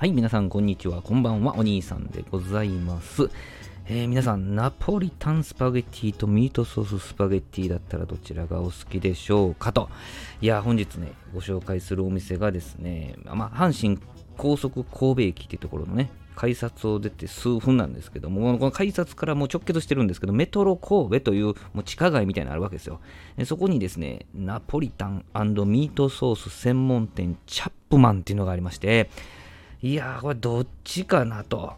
はい、皆さん、こんにちは。こんばんは。お兄さんでございます。えー、皆さん、ナポリタンスパゲッティとミートソーススパゲッティだったらどちらがお好きでしょうかと。いや、本日ね、ご紹介するお店がですね、まあ、阪神高速神戸駅っていうところのね、改札を出て数分なんですけども、この改札からもう直結してるんですけど、メトロ神戸というもう地下街みたいなのあるわけですよ。そこにですね、ナポリタンミートソース専門店チャップマンっていうのがありまして、いやー、これどっちかなと。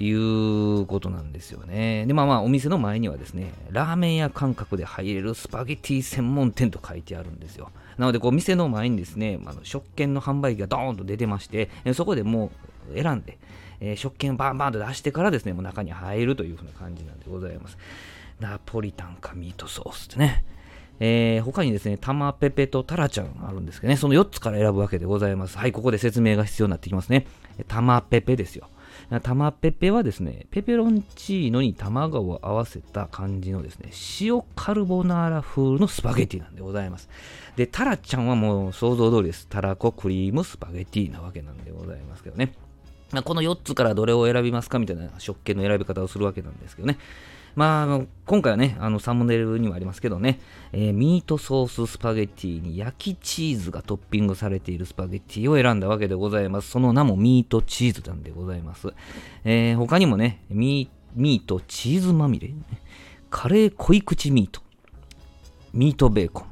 いうことなんですよね。で、まあまあ、お店の前にはですね、ラーメン屋感覚で入れるスパゲティ専門店と書いてあるんですよ。なので、こう、店の前にですね、あの食券の販売機がドーンと出てまして、そこでもう選んで、えー、食券バンバンと出してからですね、もう中に入るというふうな感じなんでございます。ナポリタンかミートソースってね。えー、他にですね、タマペペとタラちゃんあるんですけどね、その4つから選ぶわけでございます。はい、ここで説明が必要になってきますね。タマペペですよ。タマペペはですね、ペペロンチーノに卵を合わせた感じのですね、塩カルボナーラ風のスパゲティなんでございます。で、タラちゃんはもう想像通りです。タラコクリームスパゲティなわけなんでございますけどね。この4つからどれを選びますかみたいな食券の選び方をするわけなんですけどね。まあ、今回はね、あのサムネイルにもありますけどね、えー、ミートソーススパゲッティに焼きチーズがトッピングされているスパゲッティを選んだわけでございます。その名もミートチーズなんでございます。えー、他にもね、ミートチーズまみれ、カレー濃い口ミート、ミートベーコ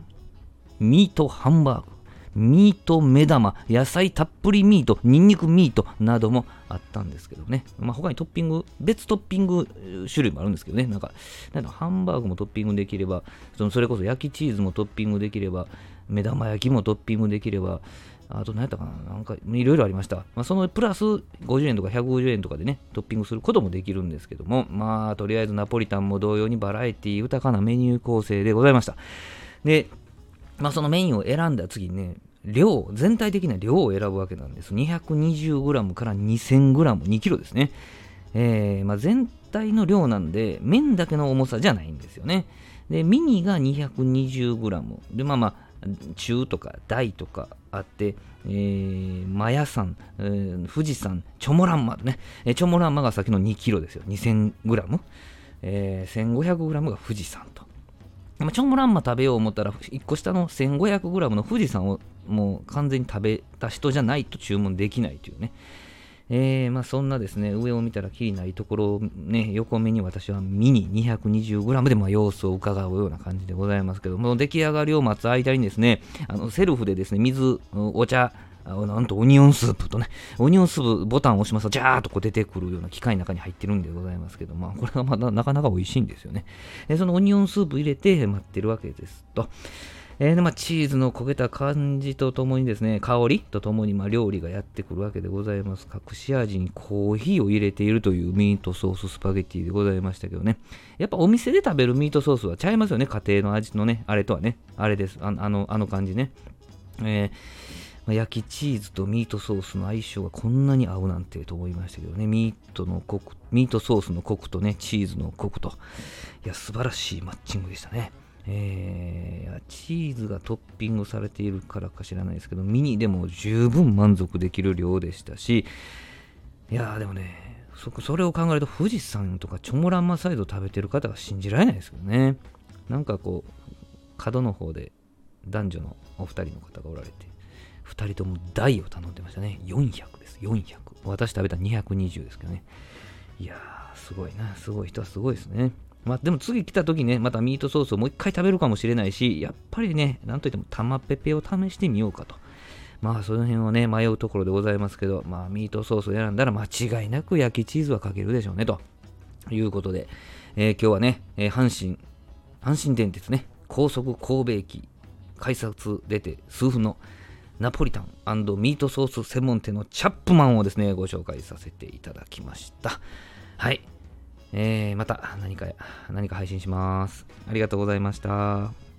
ン、ミートハンバーグ、ミート目玉、野菜たっぷりミート、ニンニクミートなどもあったんですけどね。まあ、他にトッピング、別トッピング種類もあるんですけどね。なんか、なんかハンバーグもトッピングできれば、そのそれこそ焼きチーズもトッピングできれば、目玉焼きもトッピングできれば、あと何やったかななんかいろいろありました。まあ、そのプラス50円とか150円とかでね、トッピングすることもできるんですけども、まあ、とりあえずナポリタンも同様にバラエティ豊かなメニュー構成でございました。で、まあ、そのメインを選んだ次にね、量、全体的な量を選ぶわけなんです。220g から 2000g、2 k g ですね。えーまあ、全体の量なんで、麺だけの重さじゃないんですよね。で、ミニが 220g。で、まあまあ、中とか大とかあって、えー、マヤ山、えー、富士山、チョモランマね、えー、チョモランマが先の 2kg ですよ。2000g。えー、1500g が富士山と。チョモランマ食べよう思ったら、1個下の 1500g の富士山をもう完全に食べた人じゃないと注文できないというね。えー、まあそんなですね、上を見たらきりないところをね、横目に私はミニ 220g でま様子を伺うような感じでございますけども、出来上がりを待つ間にですね、あのセルフでですね、水、お茶、なんとオニオンスープとね、オニオンスープボタンを押しますと、ジャーっとこう出てくるような機械の中に入ってるんでございますけど、まあ、これがまだなかなか美味しいんですよね。そのオニオンスープ入れて待ってるわけですと。えー、まあ、チーズの焦げた感じとともにですね、香りとともにまあ料理がやってくるわけでございます。隠し味にコーヒーを入れているというミートソーススパゲッティでございましたけどね。やっぱお店で食べるミートソースはちゃいますよね、家庭の味のね、あれとはね。あれです。あの、あの感じね。えー焼きチーズとミートソースの相性がこんなに合うなんてと思いましたけどね、ミートのコク、ミートソースのコクとね、チーズのコクと、いや、素晴らしいマッチングでしたね。えー、チーズがトッピングされているからか知らないですけど、ミニでも十分満足できる量でしたし、いやーでもね、そそれを考えると富士山とかチョモランマサイド食べてる方が信じられないですけどね。なんかこう、角の方で男女のお二人の方がおられて、二人とも大を頼んでましたね。400です。400。私食べた220ですけどね。いやー、すごいな。すごい人はすごいですね。まあ、でも次来た時ね、またミートソースをもう一回食べるかもしれないし、やっぱりね、なんといっても玉ペペを試してみようかと。まあ、その辺をね、迷うところでございますけど、まあ、ミートソースを選んだら間違いなく焼きチーズはかけるでしょうね、ということで、えー、今日はね、えー、阪神、阪神電鉄ね、高速神戸駅、改札出て数分のナポリタンミートソース専門店のチャップマンをですね、ご紹介させていただきました。はい。えー、また何か、何か配信します。ありがとうございました。